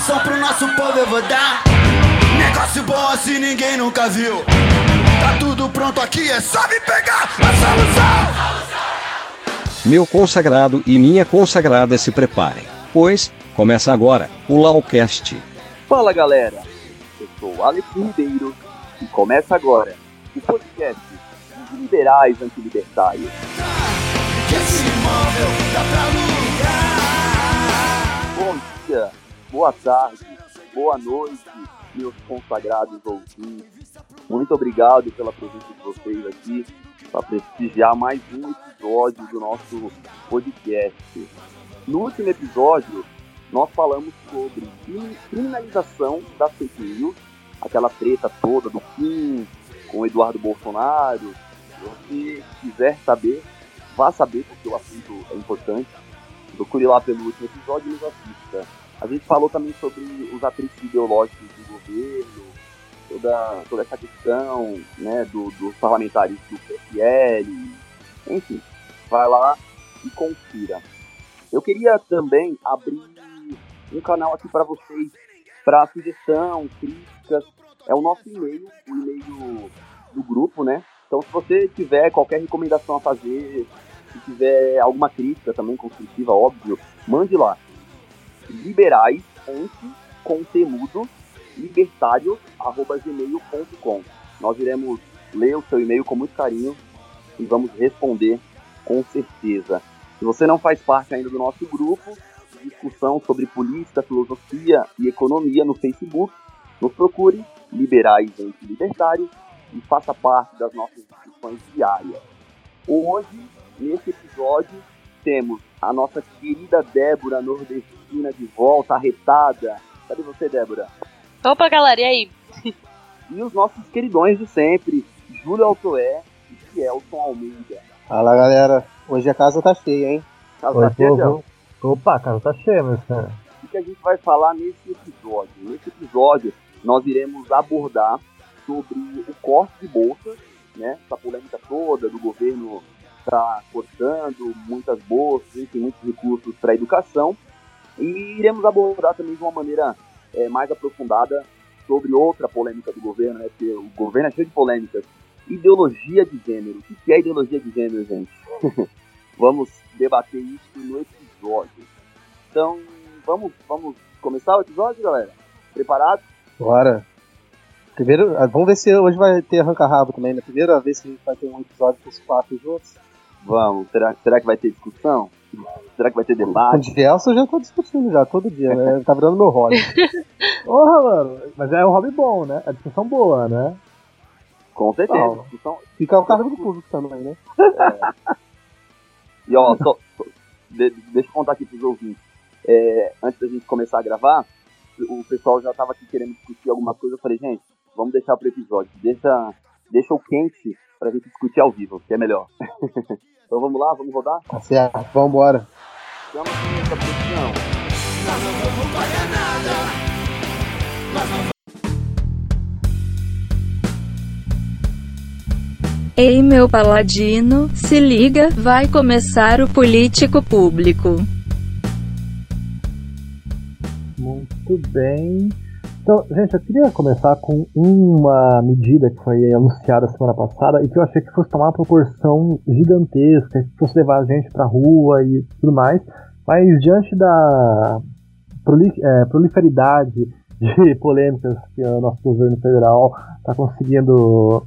solução pro nosso povo eu vou dar. Negócio bom assim ninguém nunca viu. Tá tudo pronto aqui, é só me pegar a solução. Meu consagrado e minha consagrada se preparem, pois começa agora o Laucast. Fala galera, eu sou Alex Ribeiro e começa agora o podcast dos liberais antilibertários. Que esse imóvel dá pra alugar. Bom dia, boa tarde, boa noite, meus consagrados ouvintes. Muito obrigado pela presença de vocês aqui para prestigiar mais um episódio do nosso podcast. No último episódio, nós falamos sobre criminalização da fake news, aquela treta toda do Kim com o Eduardo Bolsonaro. Se você quiser saber, vá saber, porque o assunto é importante. Procure lá pelo último episódio e nos assista. A gente falou também sobre os atritos ideológicos do governo, toda, toda essa questão né, do, dos parlamentares do PSL, enfim, vai lá e confira. Eu queria também abrir um canal aqui para vocês, para sugestão, críticas, é o nosso e-mail, o e-mail do grupo, né? Então, se você tiver qualquer recomendação a fazer, se tiver alguma crítica também construtiva, óbvio, mande lá. Liberais, com temudo, libertários.gmail.com. Nós iremos ler o seu e-mail com muito carinho e vamos responder com certeza. Se você não faz parte ainda do nosso grupo de discussão sobre política, filosofia e economia no Facebook, nos procure Liberais entre Libertários e faça parte das nossas discussões diárias. Hoje, nesse episódio, temos a nossa querida Débora nordestina de volta, arretada. Cadê você, Débora? Opa, galera, e aí? E os nossos queridões de sempre, Júlio Altoé e Fielson Almeida. Fala galera, hoje a casa tá cheia, hein? Casa Oi, tá cheia, povo. Fiel? Opa, a casa tá cheia, meu senhor. O que a gente vai falar nesse episódio? Nesse episódio, nós iremos abordar sobre o corte de bolsas, né? Essa polêmica toda do governo tá cortando muitas bolsas, enfim, muitos recursos para a educação. E iremos abordar também de uma maneira é, mais aprofundada sobre outra polêmica do governo, né? Porque o governo é cheio de polêmicas. Ideologia de gênero. O que é ideologia de gênero, gente? vamos debater isso no episódio. Então, vamos, vamos começar o episódio, galera? Preparado? Bora. Primeiro, ah, vamos ver se hoje vai ter arranca-rabo também, né? Primeira vez que a gente vai ter um episódio com os quatro juntos. Vamos. Será, será que vai ter discussão? Será que vai ter Com o debate? Gelson eu já tô discutindo já, todo dia, né? Tá virando meu hobby. Porra, mano. Mas é um hobby bom, né? É discussão boa, né? Com certeza. Não. Discussão. Fica o cargo do público também, né? E ó, só- só- de- deixa eu contar aqui pros ouvintes. É, antes da gente começar a gravar, o pessoal já tava aqui querendo discutir alguma coisa. Eu falei, gente, vamos deixar pro episódio. Deixa, deixa o quente pra gente discutir ao vivo, que é melhor. então vamos lá, vamos rodar? Tá certo, vambora. Chama essa produção. Ei meu paladino, se liga, vai começar o político público. Muito bem. Então, gente, eu queria começar com uma medida que foi anunciada semana passada e que eu achei que fosse tomar uma proporção gigantesca, que fosse levar a gente pra rua e tudo mais, mas diante da é, proliferidade de polêmicas que o nosso governo federal está conseguindo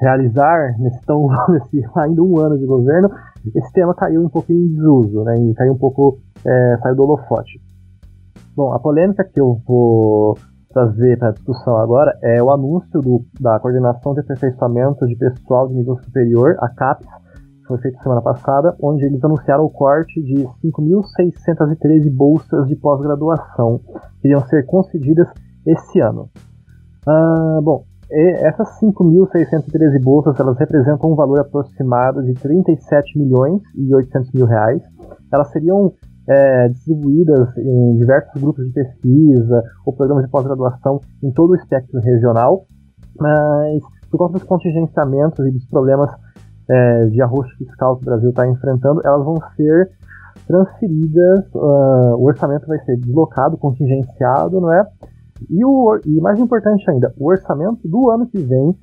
realizar nesse, tão, nesse ainda um ano de governo, esse tema caiu um pouquinho em desuso, né, e caiu um pouco, é, saiu do holofote. Bom, a polêmica que eu vou trazer para discussão agora é o anúncio do- da Coordenação de Aperfeiçoamento de Pessoal de Nível Superior, a CAPES, que foi feita semana passada, onde eles anunciaram o corte de 5.613 bolsas de pós-graduação que iriam ser concedidas esse ano. Ah, bom, essas 5.613 bolsas elas representam um valor aproximado de 37 milhões e 800 mil reais. Elas seriam é, distribuídas em diversos grupos de pesquisa ou programas de pós-graduação em todo o espectro regional, mas por conta dos contingenciamentos e dos problemas é, de arroxo fiscal que o Brasil está enfrentando, elas vão ser transferidas, uh, o orçamento vai ser deslocado, contingenciado, não é? E, o, e mais importante ainda, o orçamento do ano que vem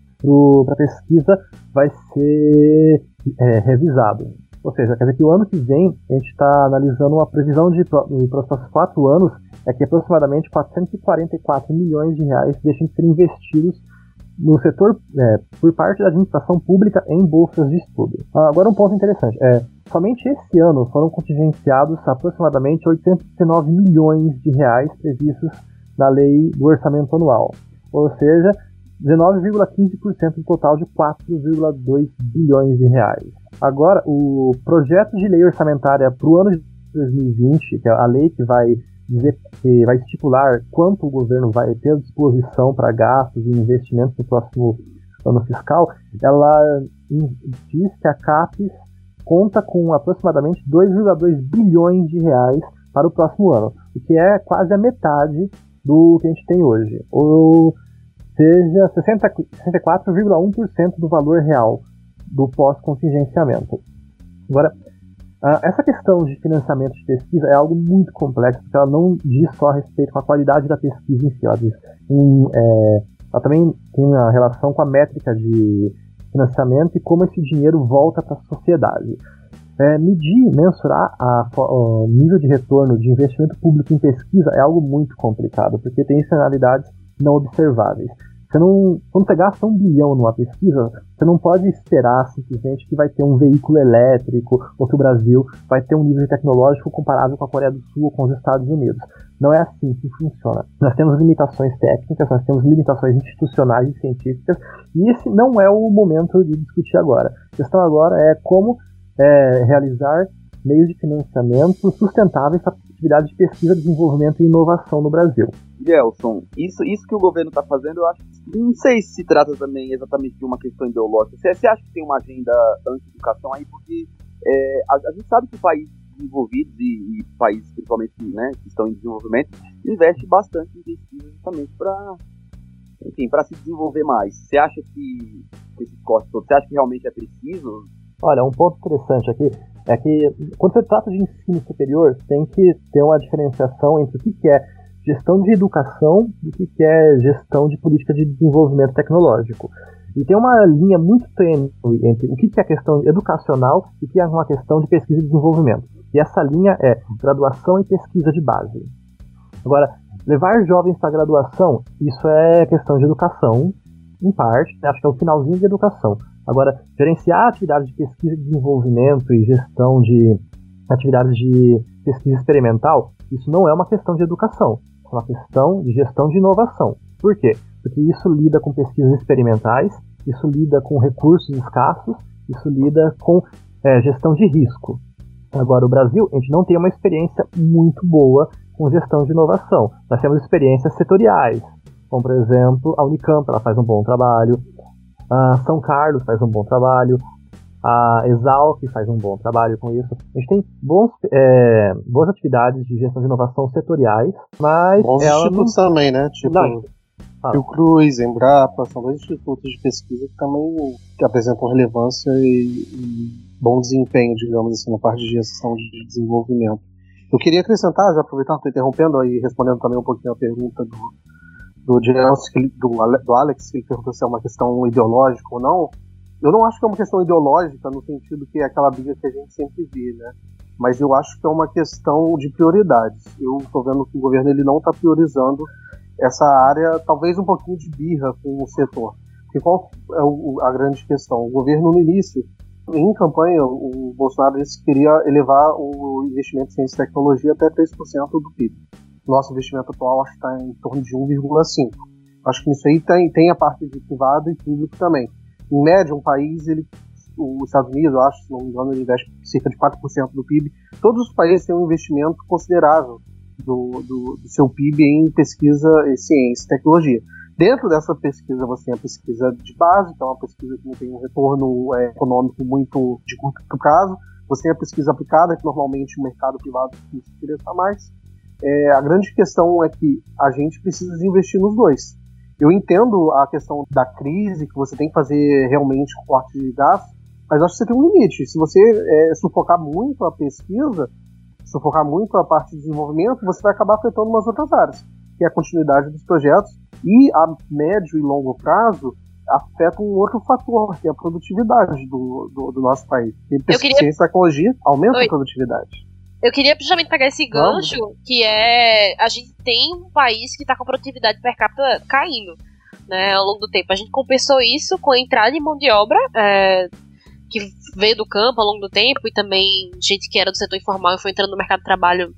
para a pesquisa vai ser é, revisado. Ou seja, quer dizer que o ano que vem a gente está analisando uma previsão de para os próximos quatro anos é que aproximadamente 444 milhões de reais deixem de ser investidos no setor é, por parte da administração pública em bolsas de estudo. Agora um ponto interessante é somente esse ano foram contingenciados aproximadamente 809 milhões de reais previstos na lei do orçamento anual, ou seja, 19,15% do total de 4,2 bilhões de reais. Agora, o projeto de lei orçamentária para o ano de 2020, que é a lei que vai dizer que vai estipular quanto o governo vai ter à disposição para gastos e investimentos no próximo ano fiscal, ela diz que a CAPES conta com aproximadamente 2,2 bilhões de reais para o próximo ano, o que é quase a metade do que a gente tem hoje, ou seja, 64,1% do valor real do pós-contingenciamento. Agora, essa questão de financiamento de pesquisa é algo muito complexo, porque ela não diz só a respeito com a qualidade da pesquisa em si, ela, diz em, é, ela também tem uma relação com a métrica de financiamento e como esse dinheiro volta para a sociedade. É, medir, mensurar o nível de retorno de investimento público em pesquisa é algo muito complicado, porque tem externalidades não observáveis. Você não, quando você gasta um bilhão numa pesquisa, você não pode esperar simplesmente que vai ter um veículo elétrico ou que o Brasil vai ter um nível tecnológico comparável com a Coreia do Sul ou com os Estados Unidos. Não é assim que funciona. Nós temos limitações técnicas, nós temos limitações institucionais e científicas, e esse não é o momento de discutir agora. A questão agora é como é, realizar meios de financiamento sustentáveis para atividades de pesquisa, desenvolvimento e inovação no Brasil. Gelson, isso, isso que o governo está fazendo, eu acho não sei se se trata também exatamente de uma questão ideológica. Você, você acha que tem uma agenda anti-educação aí? Porque é, a, a, gente sabe que países desenvolvidos e, e, países principalmente né, que estão em desenvolvimento investe bastante em pesquisa justamente para enfim, para se desenvolver mais. Você acha que esses cortes todos, você acha que realmente é preciso? Olha, um ponto interessante aqui é que quando você trata de ensino superior, tem que ter uma diferenciação entre o que é gestão de educação e o que é gestão de política de desenvolvimento tecnológico. E tem uma linha muito tênue entre o que é a questão educacional e o que é uma questão de pesquisa e desenvolvimento. E essa linha é graduação e pesquisa de base. Agora, levar jovens para graduação, isso é questão de educação, em parte, né? acho que é o finalzinho de educação. Agora, gerenciar atividades de pesquisa e desenvolvimento e gestão de atividades de pesquisa experimental, isso não é uma questão de educação, é uma questão de gestão de inovação. Por quê? Porque isso lida com pesquisas experimentais, isso lida com recursos escassos, isso lida com é, gestão de risco. Agora, o Brasil, a gente não tem uma experiência muito boa com gestão de inovação. Nós temos experiências setoriais, como, por exemplo, a Unicamp, ela faz um bom trabalho, a São Carlos faz um bom trabalho, a Exalc faz um bom trabalho com isso. A gente tem bons, é, boas atividades de gestão de inovação setoriais, mas. Bons institutos não... também, né? Tipo, não. Ah. Cruz, Embrapa, são dois institutos de pesquisa que também apresentam relevância e, e, bom desempenho, digamos assim, na parte de gestão de desenvolvimento. Eu queria acrescentar, já aproveitando, estou interrompendo e respondendo também um pouquinho a pergunta do, do, do, do Alex, que ele perguntou se é uma questão ideológica ou não. Eu não acho que é uma questão ideológica no sentido que é aquela briga que a gente sempre vê, né? Mas eu acho que é uma questão de prioridades. Eu estou vendo que o governo ele não está priorizando essa área, talvez um pouquinho de birra com o setor. Porque qual é o, a grande questão? O governo no início, em campanha, o Bolsonaro disse que queria elevar o investimento em ciência e tecnologia até 3% do PIB. Nosso investimento atual acho que está em torno de 1,5%. Acho que isso aí tem, tem a parte de privado e público também em média, um país, ele, os Estados Unidos, eu acho, se não me engano, ele investe cerca de 4% do PIB. Todos os países têm um investimento considerável do, do, do seu PIB em pesquisa, ciência e tecnologia. Dentro dessa pesquisa, você tem a pesquisa de base, que é uma pesquisa que não tem um retorno é, econômico muito de curto prazo. Você tem a pesquisa aplicada, que normalmente o mercado privado se interessa mais. É, a grande questão é que a gente precisa investir nos dois. Eu entendo a questão da crise, que você tem que fazer realmente corte de gastos, mas acho que você tem um limite. Se você é, sufocar muito a pesquisa, se focar muito a parte de desenvolvimento, você vai acabar afetando umas outras áreas, que é a continuidade dos projetos e a médio e longo prazo afeta um outro fator, que é a produtividade do, do, do nosso país. E pesquisa queria... e tecnologia aumenta Oi. a produtividade. Eu queria justamente pegar esse gancho, Vamos. que é a gente tem um país que está com a produtividade per capita caindo, né, ao longo do tempo. A gente compensou isso com a entrada de mão de obra é, que veio do campo ao longo do tempo e também gente que era do setor informal e foi entrando no mercado de trabalho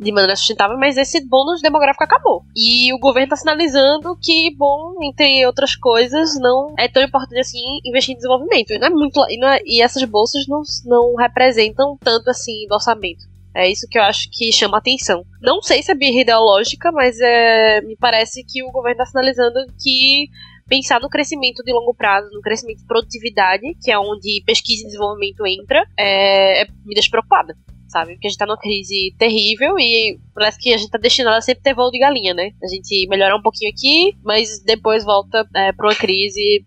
de maneira sustentável, mas esse bônus demográfico acabou. E o governo está sinalizando que, bom, entre outras coisas, não é tão importante assim investir em desenvolvimento. E, não é muito, e, não é, e essas bolsas não, não representam tanto assim do orçamento. É isso que eu acho que chama atenção. Não sei se é birra ideológica, mas é, me parece que o governo está sinalizando que pensar no crescimento de longo prazo, no crescimento de produtividade, que é onde pesquisa e desenvolvimento entra, é, é me deixa preocupada sabe? Porque a gente tá numa crise terrível e parece que a gente tá destinado a sempre ter voo de galinha, né? A gente melhora um pouquinho aqui, mas depois volta é, pra uma crise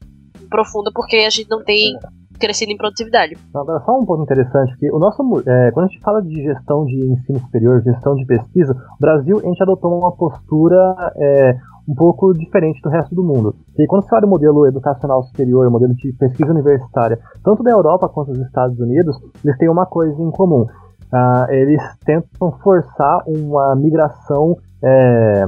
profunda porque a gente não tem crescido em produtividade. Agora, só um ponto interessante, que o nosso, é, quando a gente fala de gestão de ensino superior, gestão de pesquisa, o Brasil, a gente adotou uma postura é, um pouco diferente do resto do mundo. E quando você olha o modelo educacional superior, modelo de pesquisa universitária, tanto da Europa quanto dos Estados Unidos, eles têm uma coisa em comum uh, eles tentam forçar uma migração, é,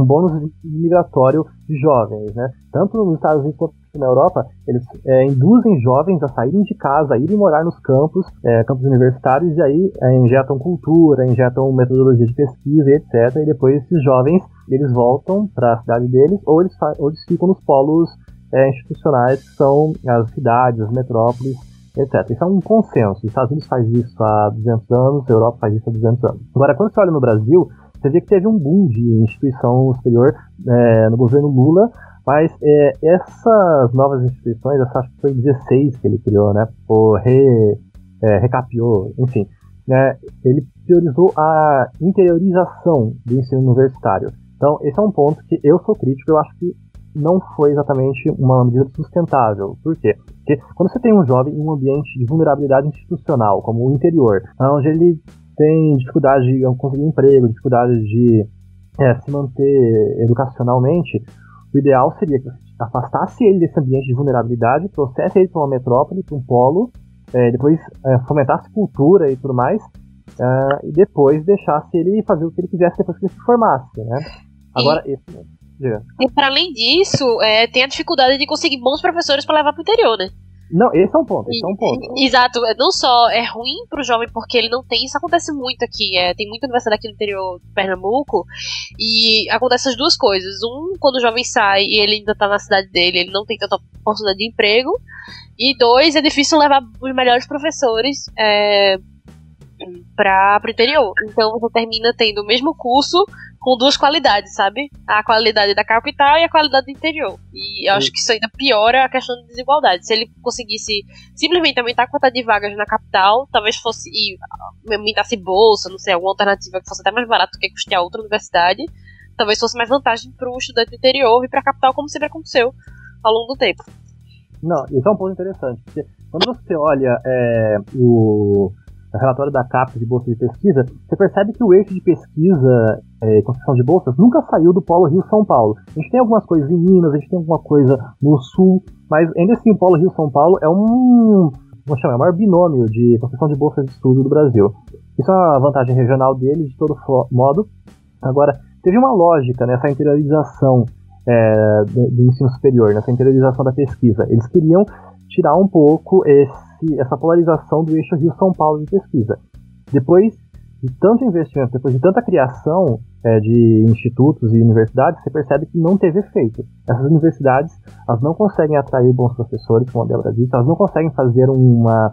um bônus migratório de jovens, né? Tanto nos Estados Unidos quanto na Europa, eles é, induzem jovens a saírem de casa, a irem morar nos campos, é, campos universitários, e aí é, injetam cultura, injetam metodologia de pesquisa, etc. E depois esses jovens, eles voltam para a cidade deles, ou eles, ou eles ficam nos polos é, institucionais, que são as cidades, as metrópoles, etc. Isso é um consenso. Os Estados Unidos faz isso há 200 anos, a Europa faz isso há 200 anos. Agora, quando você olha no Brasil, você vê que teve um boom de instituição superior é, no governo Lula, mas é, essas novas instituições, essa acho que foi 16 que ele criou, né? Ou re, é, recapiou, enfim. Né, ele priorizou a interiorização do ensino universitário. Então, esse é um ponto que eu sou crítico, eu acho que não foi exatamente uma medida sustentável. Por quê? Porque quando você tem um jovem em um ambiente de vulnerabilidade institucional, como o interior, onde ele tem dificuldade de conseguir emprego, dificuldade de é, se manter educacionalmente, o ideal seria que você afastasse ele desse ambiente de vulnerabilidade, trouxesse ele para uma metrópole, para um polo, é, depois é, fomentasse cultura e tudo mais, é, e depois deixasse ele fazer o que ele quisesse depois que ele se formasse, né? Agora, esse, e para além disso, é, tem a dificuldade de conseguir bons professores para levar pro interior, né? Não, esse é um ponto, esse é um ponto. Exato, é, não só é ruim pro jovem porque ele não tem, isso acontece muito aqui, é, tem muita universidade aqui no interior de Pernambuco e acontece as duas coisas. Um, quando o jovem sai e ele ainda tá na cidade dele, ele não tem tanta oportunidade de emprego. E dois, é difícil levar os melhores professores é, para o interior. Então você termina tendo o mesmo curso com duas qualidades, sabe? A qualidade da capital e a qualidade do interior. E eu acho que isso ainda piora a questão de desigualdade. Se ele conseguisse simplesmente aumentar a quantidade de vagas na capital, talvez fosse. e aumentasse bolsa, não sei, alguma alternativa que fosse até mais barato do que custear outra universidade, talvez fosse mais vantagem para o estudante do interior vir para a capital, como sempre aconteceu ao longo do tempo. Não, isso é um ponto interessante, porque quando você olha é, o relatório da CAPES de bolsa de pesquisa, você percebe que o eixo de pesquisa é, construção de bolsas nunca saiu do polo Rio-São Paulo. A gente tem algumas coisas em Minas, a gente tem alguma coisa no Sul, mas ainda assim o polo Rio-São Paulo é um, vamos chamar, é o maior binômio de construção de bolsas de estudo do Brasil. Isso é uma vantagem regional dele, de todo modo. Agora, teve uma lógica nessa interiorização é, do ensino superior, nessa interiorização da pesquisa. Eles queriam tirar um pouco esse, essa polarização do eixo Rio-São Paulo de pesquisa. Depois de tanto investimento, depois de tanta criação é, de institutos e universidades, você percebe que não teve efeito. Essas universidades, elas não conseguem atrair bons professores, como a Débora disse, elas não conseguem fazer uma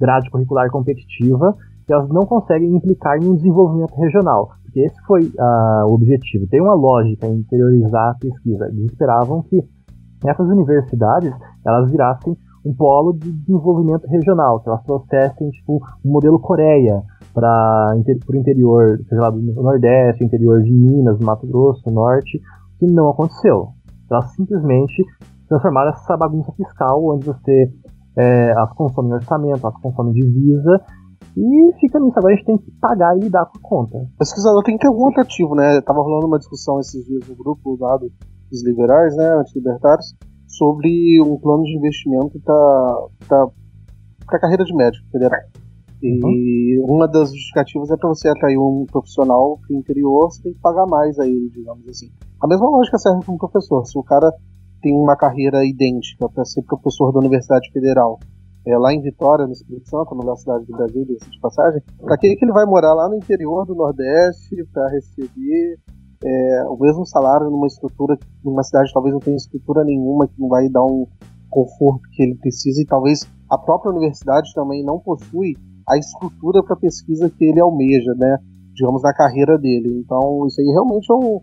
grade curricular competitiva e elas não conseguem implicar em um desenvolvimento regional, porque esse foi uh, o objetivo. Tem uma lógica em interiorizar a pesquisa. Eles esperavam que essas universidades elas virassem um polo de desenvolvimento regional, que elas trouxessem tipo um modelo Coreia para o interior, seja lá do Nordeste, interior de Minas, Mato Grosso, Norte, que não aconteceu. Elas simplesmente transformaram essa bagunça fiscal onde você é, as consome em orçamento, as consome divisa E fica nisso, agora a gente tem que pagar e lidar com a conta. O pesquisador tem que ter algum atrativo, né? Tava rolando uma discussão esses dias no grupo lá dos liberais, né, anti-libertários, sobre um plano de investimento para a carreira de médico federal. E uhum. uma das justificativas é para você atrair um profissional para o interior, você tem que pagar mais a ele, digamos assim. A mesma lógica serve para um professor. Se o cara tem uma carreira idêntica para ser professor da Universidade Federal, é, lá em Vitória, no Espírito Santo, na melhor cidade do Brasil, de passagem, para que, que ele vai morar lá no interior do Nordeste para receber é, o mesmo salário numa estrutura, numa cidade talvez não tenha estrutura nenhuma, que não vai dar um conforto que ele precisa, e talvez a própria universidade também não possui a estrutura para pesquisa que ele almeja, né? Digamos, na carreira dele. Então, isso aí realmente é um.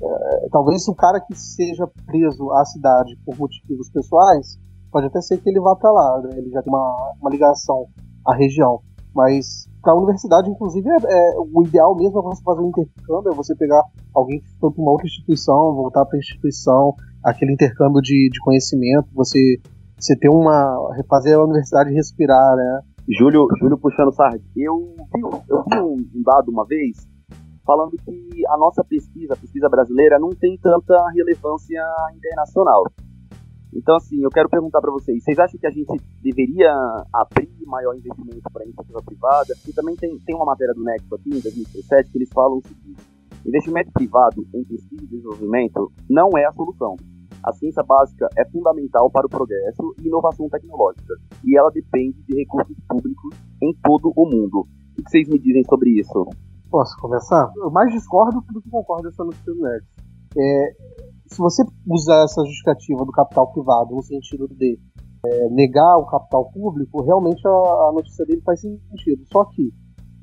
É, talvez o cara que seja preso à cidade por motivos pessoais, pode até ser que ele vá para lá, né? ele já tem uma, uma ligação à região. Mas para a universidade, inclusive, é, é, o ideal mesmo é você fazer um intercâmbio, é você pegar alguém que foi para uma outra instituição, voltar para a instituição, aquele intercâmbio de, de conhecimento, você, você ter uma. fazer a universidade respirar, né? Júlio, Júlio puxando sardinha. Eu, eu vi um dado uma vez falando que a nossa pesquisa, a pesquisa brasileira, não tem tanta relevância internacional. Então, assim, eu quero perguntar para vocês: vocês acham que a gente deveria abrir maior investimento para iniciativa privada? E também tem, tem uma matéria do Nexo aqui, em 2017, que eles falam o seguinte: investimento privado em pesquisa e desenvolvimento não é a solução. A ciência básica é fundamental para o progresso e inovação tecnológica, e ela depende de recursos públicos em todo o mundo. O que vocês me dizem sobre isso? Posso começar? Eu mais discordo do que concordo essa notícia do Nexo. É, se você usar essa justificativa do capital privado no sentido de é, negar o capital público, realmente a, a, notícia dele faz sentido. Só que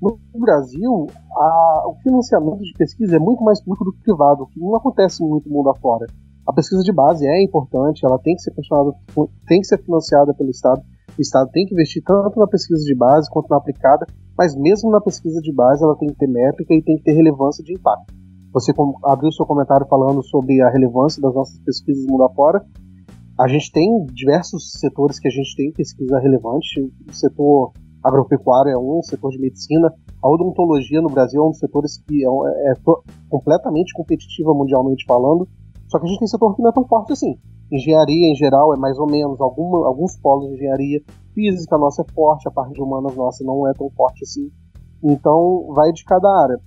no Brasil, a, o financiamento de pesquisa é muito mais público do que privado, o que não acontece muito mundo afora. A pesquisa de base é importante, ela tem que ser tem que ser financiada pelo Estado. O Estado tem que investir tanto na pesquisa de base quanto na aplicada, mas mesmo na pesquisa de base ela tem que ter métrica e tem que ter relevância de impacto. Você abriu seu comentário falando sobre a relevância das nossas pesquisas mundo afora. A gente tem diversos setores que a gente tem pesquisa relevante. O setor agropecuário é um, o setor de medicina. A odontologia no Brasil é um dos setores que é, é, é completamente competitiva mundialmente falando. Só que a gente tem setor que não é tão forte assim. Engenharia, em geral, é mais ou menos. Alguma, alguns polos de engenharia. Física nossa é forte, a parte de humanas nossa não é tão forte assim. Então, vai de cada área.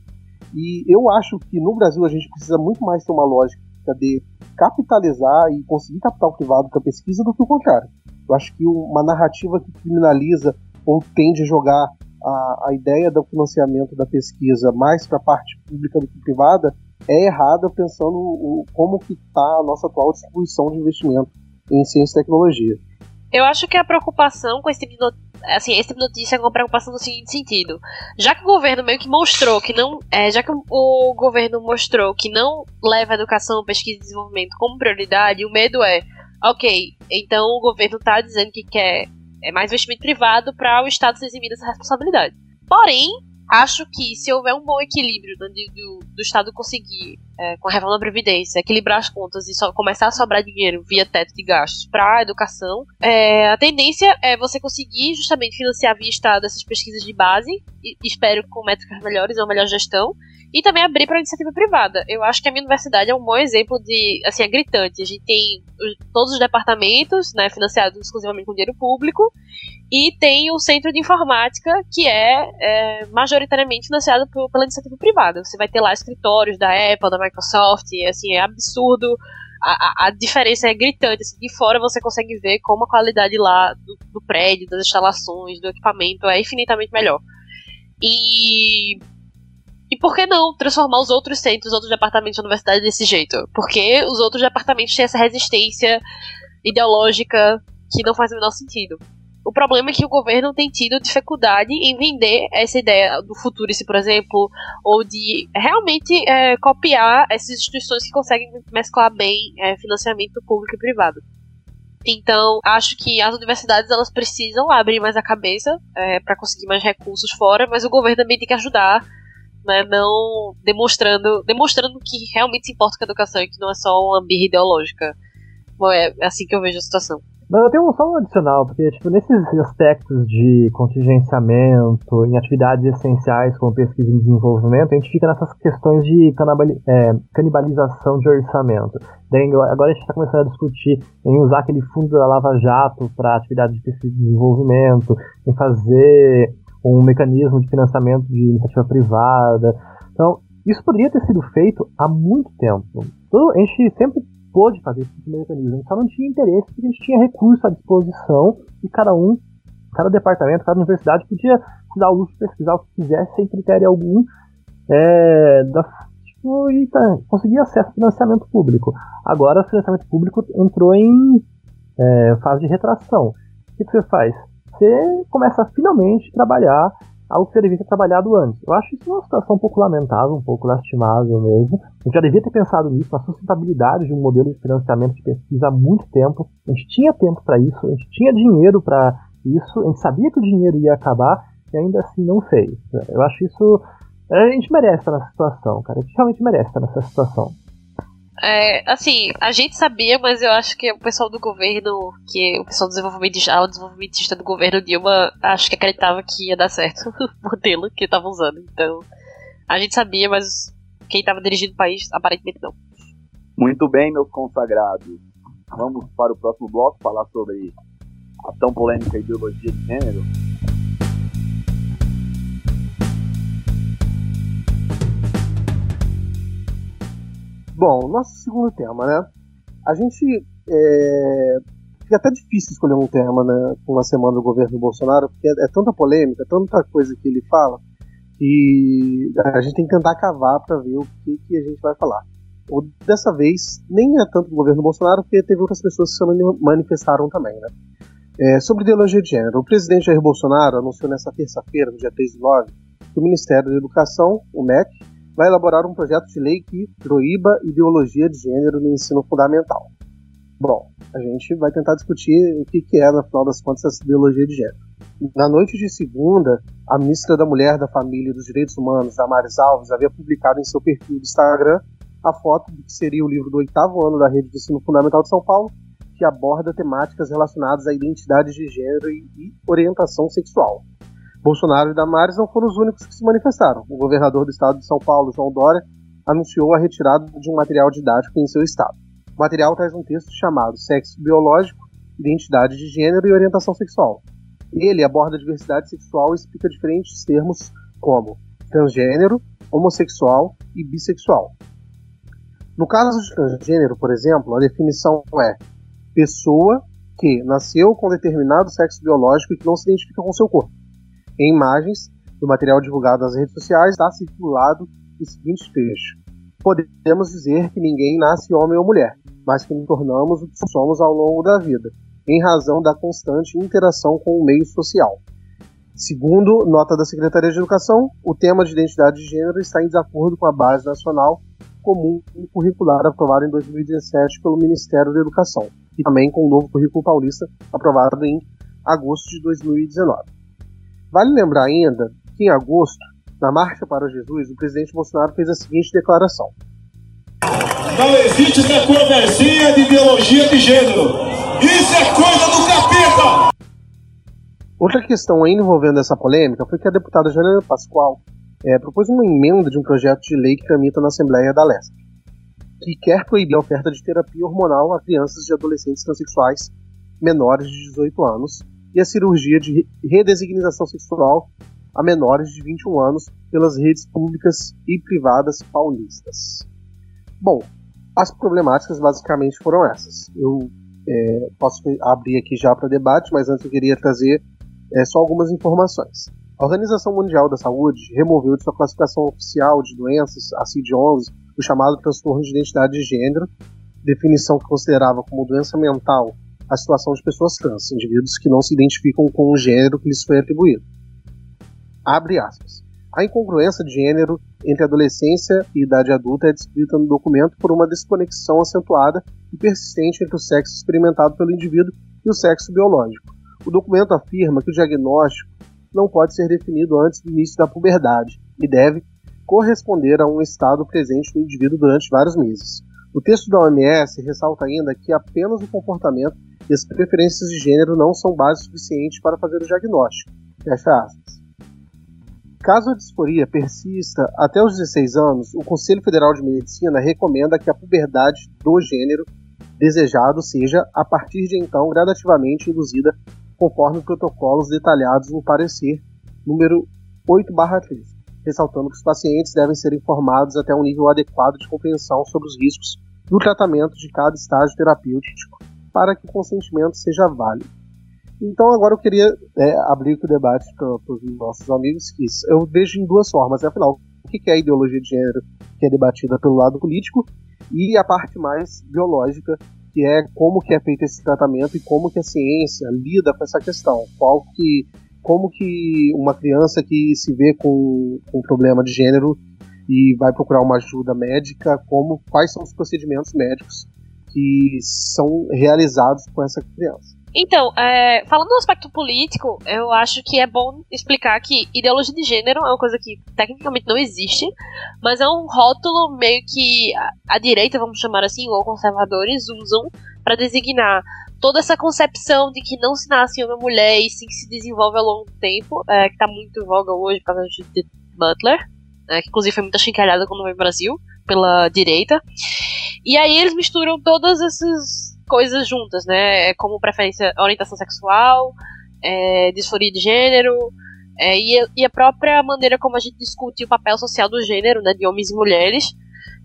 E eu acho que no Brasil a gente precisa muito mais ter uma lógica de capitalizar e conseguir capital privado para pesquisa do que o contrário. Eu acho que uma narrativa que criminaliza ou tende a jogar a, a ideia do financiamento da pesquisa mais para a parte pública do que privada é errada pensando o, como que está a nossa atual distribuição de investimento em ciência e tecnologia. Eu acho que a preocupação com esse tipo assim, esse tipo de notícia é uma preocupação no seguinte sentido. Já que o governo meio que mostrou que não. É, já que o governo mostrou que não leva a educação, pesquisa e desenvolvimento como prioridade, o medo é, ok, então o governo está dizendo que quer é, mais investimento privado para o Estado se eximir dessa responsabilidade. Porém, acho que se houver um bom equilíbrio né, do, do Estado conseguir, é, com a reforma da Previdência, equilibrar as contas e começar a sobrar dinheiro via teto de gastos para a educação, é, a tendência é você conseguir justamente financiar via Estado essas pesquisas de base, e, espero com métricas melhores, uma melhor gestão, e também abrir para a iniciativa privada. Eu acho que a minha universidade é um bom exemplo de, assim, é gritante. A gente tem todos os departamentos, né, financiados exclusivamente com dinheiro público, e tem o centro de informática, que é, é majoritariamente financiado por, pela iniciativa privada. Você vai ter lá escritórios da Apple, da Microsoft, assim, é absurdo. A, a, diferença é gritante. Assim, de fora você consegue ver como a qualidade lá do, do prédio, das instalações, do equipamento é infinitamente melhor. E e por que não transformar os outros centros, os outros departamentos da universidade desse jeito? Porque os outros departamentos têm essa resistência ideológica que não faz o menor sentido. O problema é que o governo tem tido dificuldade em vender essa ideia do futurice, por exemplo, ou de realmente é, copiar essas instituições que conseguem mesclar bem é, financiamento público e privado. Então, acho que as universidades elas precisam abrir mais a cabeça é, para conseguir mais recursos fora, mas o governo também tem que ajudar né, não demonstrando, demonstrando que realmente se importa com a educação e que não é só uma birra ideológica. Bom, é assim que eu vejo a situação. Mas eu tenho só um adicional, porque tipo, nesses aspectos de contingenciamento, em atividades essenciais como pesquisa e desenvolvimento, a gente fica nessas questões de é, canibalização de orçamento. Daí, agora a gente está começando a discutir em usar aquele fundo da Lava Jato para atividades de pesquisa e desenvolvimento, em fazer um mecanismo de financiamento de iniciativa privada. Então, isso poderia ter sido feito há muito tempo. Então, a gente sempre pôde fazer esse tipo de mecanismo, a gente só não tinha interesse porque a gente tinha recurso à disposição e cada um, cada departamento, cada universidade podia se dar o luxo de pesquisar o que quisesse sem critério algum é, da, tipo, e tá, conseguir acesso ao financiamento público. Agora o financiamento público entrou em é, fase de retração. O que, que você faz? Você começa a finalmente trabalhar algo que você devia ter trabalhado antes. Eu acho isso uma situação um pouco lamentável, um pouco lastimável mesmo. A gente já devia ter pensado nisso, na sustentabilidade de um modelo de financiamento de pesquisa há muito tempo. A gente tinha tempo para isso, a gente tinha dinheiro para isso, a gente sabia que o dinheiro ia acabar e ainda assim não fez. Eu acho isso. A gente merece estar nessa situação, cara. A gente realmente merece estar nessa situação. É, assim, a gente sabia, mas eu acho que o pessoal do governo, que o pessoal do desenvolvimento, o desenvolvimentista do governo Dilma, acho que acreditava que ia dar certo o modelo que estavam usando. Então, a gente sabia, mas quem estava dirigindo o país, aparentemente não. Muito bem, meus consagrados. Vamos para o próximo bloco falar sobre a tão polêmica ideologia de gênero. Bom, nosso segundo tema, né? A gente. É... Fica até difícil escolher um tema, né? Com uma semana do governo Bolsonaro, porque é, é tanta polêmica, tanta coisa que ele fala, que a gente tem que tentar cavar para ver o que, que a gente vai falar. Ou, dessa vez, nem é tanto do governo Bolsonaro, porque teve outras pessoas que se manifestaram também, né? É, sobre ideologia de gênero, o presidente Jair Bolsonaro anunciou nessa terça-feira, no dia 3 de 9, que o Ministério da Educação, o MEC, vai elaborar um projeto de lei que proíba ideologia de gênero no ensino fundamental. Bom, a gente vai tentar discutir o que, que é, no final das contas, essa ideologia de gênero. Na noite de segunda, a ministra da Mulher, da Família e dos Direitos Humanos, Damares Alves, havia publicado em seu perfil do Instagram a foto do que seria o livro do oitavo ano da Rede de Ensino Fundamental de São Paulo, que aborda temáticas relacionadas à identidade de gênero e orientação sexual. Bolsonaro e Damares não foram os únicos que se manifestaram. O governador do estado de São Paulo, João Dória, anunciou a retirada de um material didático em seu estado. O material traz um texto chamado Sexo Biológico, Identidade de Gênero e Orientação Sexual. Ele aborda a diversidade sexual e explica diferentes termos como transgênero, homossexual e bissexual. No caso de transgênero, por exemplo, a definição é pessoa que nasceu com determinado sexo biológico e que não se identifica com seu corpo. Em imagens do material divulgado nas redes sociais está circulado o seguinte trecho: Podemos dizer que ninguém nasce homem ou mulher, mas que nos tornamos o que somos ao longo da vida, em razão da constante interação com o meio social. Segundo nota da Secretaria de Educação, o tema de identidade de gênero está em desacordo com a Base Nacional Comum Curricular aprovada em 2017 pelo Ministério da Educação e também com o novo Currículo Paulista aprovado em agosto de 2019. Vale lembrar ainda que em agosto, na Marcha para Jesus, o presidente Bolsonaro fez a seguinte declaração: Não existe essa conversinha de ideologia de gênero. Isso é coisa do capeta! Outra questão ainda envolvendo essa polêmica foi que a deputada Janaina Pascoal é, propôs uma emenda de um projeto de lei que tramita na Assembleia da Leste, que quer proibir a oferta de terapia hormonal a crianças e adolescentes transexuais menores de 18 anos e a cirurgia de redesignização sexual a menores de 21 anos pelas redes públicas e privadas paulistas. Bom, as problemáticas basicamente foram essas. Eu é, posso abrir aqui já para debate, mas antes eu queria trazer é, só algumas informações. A Organização Mundial da Saúde removeu de sua classificação oficial de doenças, a CID-11, o chamado transtorno de identidade de gênero, definição que considerava como doença mental a situação de pessoas trans, indivíduos que não se identificam com o gênero que lhes foi atribuído. Abre aspas. A incongruência de gênero entre adolescência e idade adulta é descrita no documento por uma desconexão acentuada e persistente entre o sexo experimentado pelo indivíduo e o sexo biológico. O documento afirma que o diagnóstico não pode ser definido antes do início da puberdade e deve corresponder a um estado presente no indivíduo durante vários meses. O texto da OMS ressalta ainda que apenas o comportamento e as preferências de gênero não são base suficiente para fazer o diagnóstico. Fecha aspas. Caso a disforia persista até os 16 anos, o Conselho Federal de Medicina recomenda que a puberdade do gênero desejado seja, a partir de então, gradativamente induzida conforme protocolos detalhados no parecer número 8/3, ressaltando que os pacientes devem ser informados até um nível adequado de compreensão sobre os riscos do tratamento de cada estágio terapêutico para que o consentimento seja válido. Então agora eu queria é, abrir o debate para os nossos amigos que eu vejo em duas formas. Né? Afinal, o que é a ideologia de gênero que é debatida pelo lado político e a parte mais biológica que é como que é feito esse tratamento e como que a ciência lida com essa questão. Qual que, como que uma criança que se vê com, com problema de gênero e vai procurar uma ajuda médica, como quais são os procedimentos médicos que são realizados com essa criança. Então, é, falando do aspecto político, eu acho que é bom explicar que ideologia de gênero é uma coisa que tecnicamente não existe, mas é um rótulo meio que a, a direita, vamos chamar assim, ou conservadores usam para designar toda essa concepção de que não se nasce homem ou mulher e sim que se desenvolve ao longo do tempo, é, que está muito em voga hoje por causa de Butler, é, que inclusive foi muito achincalhada quando veio ao Brasil, pela direita. E aí eles misturam todas essas coisas juntas, né? É como preferência, orientação sexual, é, disforia de gênero, é, e, e, a própria maneira como a gente discute o papel social do gênero, né, de homens e mulheres,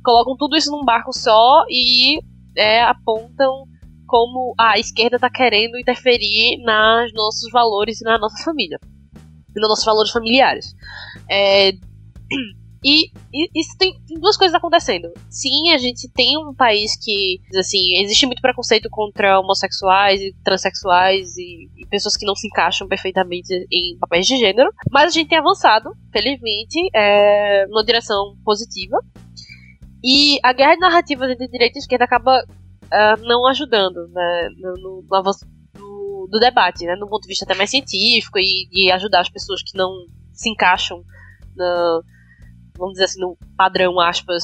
colocam tudo isso num barco só e é, apontam como a esquerda está querendo interferir nos nossos valores e na nossa família, nos nossos valores familiares. É, e, e isso tem, tem, duas coisas acontecendo. Sim, a gente tem um país que, assim, existe muito preconceito contra homossexuais e transexuais e, e pessoas que não se encaixam perfeitamente em papéis de gênero, mas a gente tem avançado, felizmente, é, numa direção positiva. E a guerra de narrativas entre direita e esquerda acaba uh, não ajudando né, no, no, avanço do, do, debate, né, no ponto de vista até mais científico e de ajudar as pessoas que não se encaixam no, vamos dizer assim, no padrão, aspas,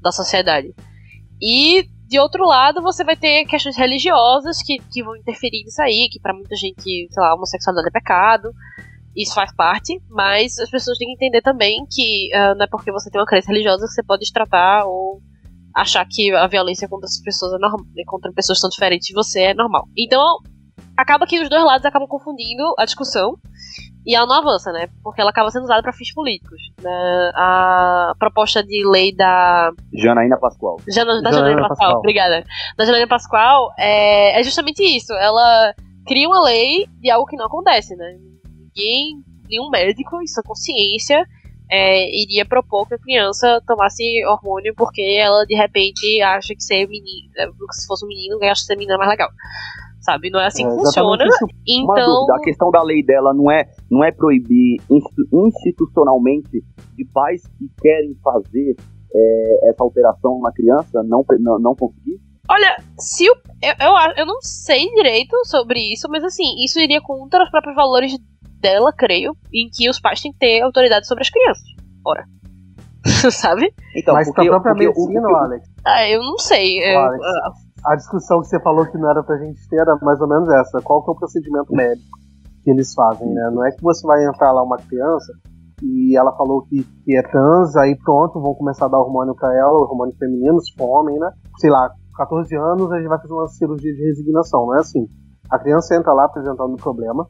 da sociedade. E, de outro lado, você vai ter questões religiosas que, que vão interferir nisso aí, que para muita gente, sei lá, homossexualidade é pecado, isso faz parte, mas as pessoas têm que entender também que uh, não é porque você tem uma crença religiosa que você pode tratar ou achar que a violência contra as pessoas é normal, contra pessoas tão diferentes de você é normal. Então, acaba que os dois lados acabam confundindo a discussão e ela não avança, né? Porque ela acaba sendo usada para fins políticos. Né? A proposta de lei da. Janaína Pascoal. Jana, da Janaína, Pascoal, Pascoal, obrigada. Da Janaína Pascoal é, é justamente isso. Ela cria uma lei de algo que não acontece, né? Ninguém, nenhum médico, em sua consciência, é, iria propor que a criança tomasse hormônio porque ela de repente acha que ser menino, é, se fosse um menino, acha que ser menina é mais legal sabe? Não é assim é, que funciona. Isso. Então, dúvida, a questão da lei dela não é, não é proibir institucionalmente de pais que querem fazer é, essa alteração na criança não, não, não conseguir? Olha, se o, eu, eu, eu não sei direito sobre isso, mas assim, isso iria contra os próprios valores dela, creio, em que os pais têm que ter autoridade sobre as crianças. Ora. Sabe? Então, mas porque, pra própria porque, medicina, porque, Alex? Ah, eu não sei. Eu, Alex, a discussão que você falou que não era pra gente ter era mais ou menos essa. Qual que é o procedimento médico que eles fazem, né? Não é que você vai entrar lá uma criança e ela falou que, que é trans, aí pronto, vão começar a dar hormônio pra ela, hormônio feminino, for homem, né? Sei lá, 14 anos a gente vai fazer uma cirurgia de resignação, não é assim. A criança entra lá apresentando um problema.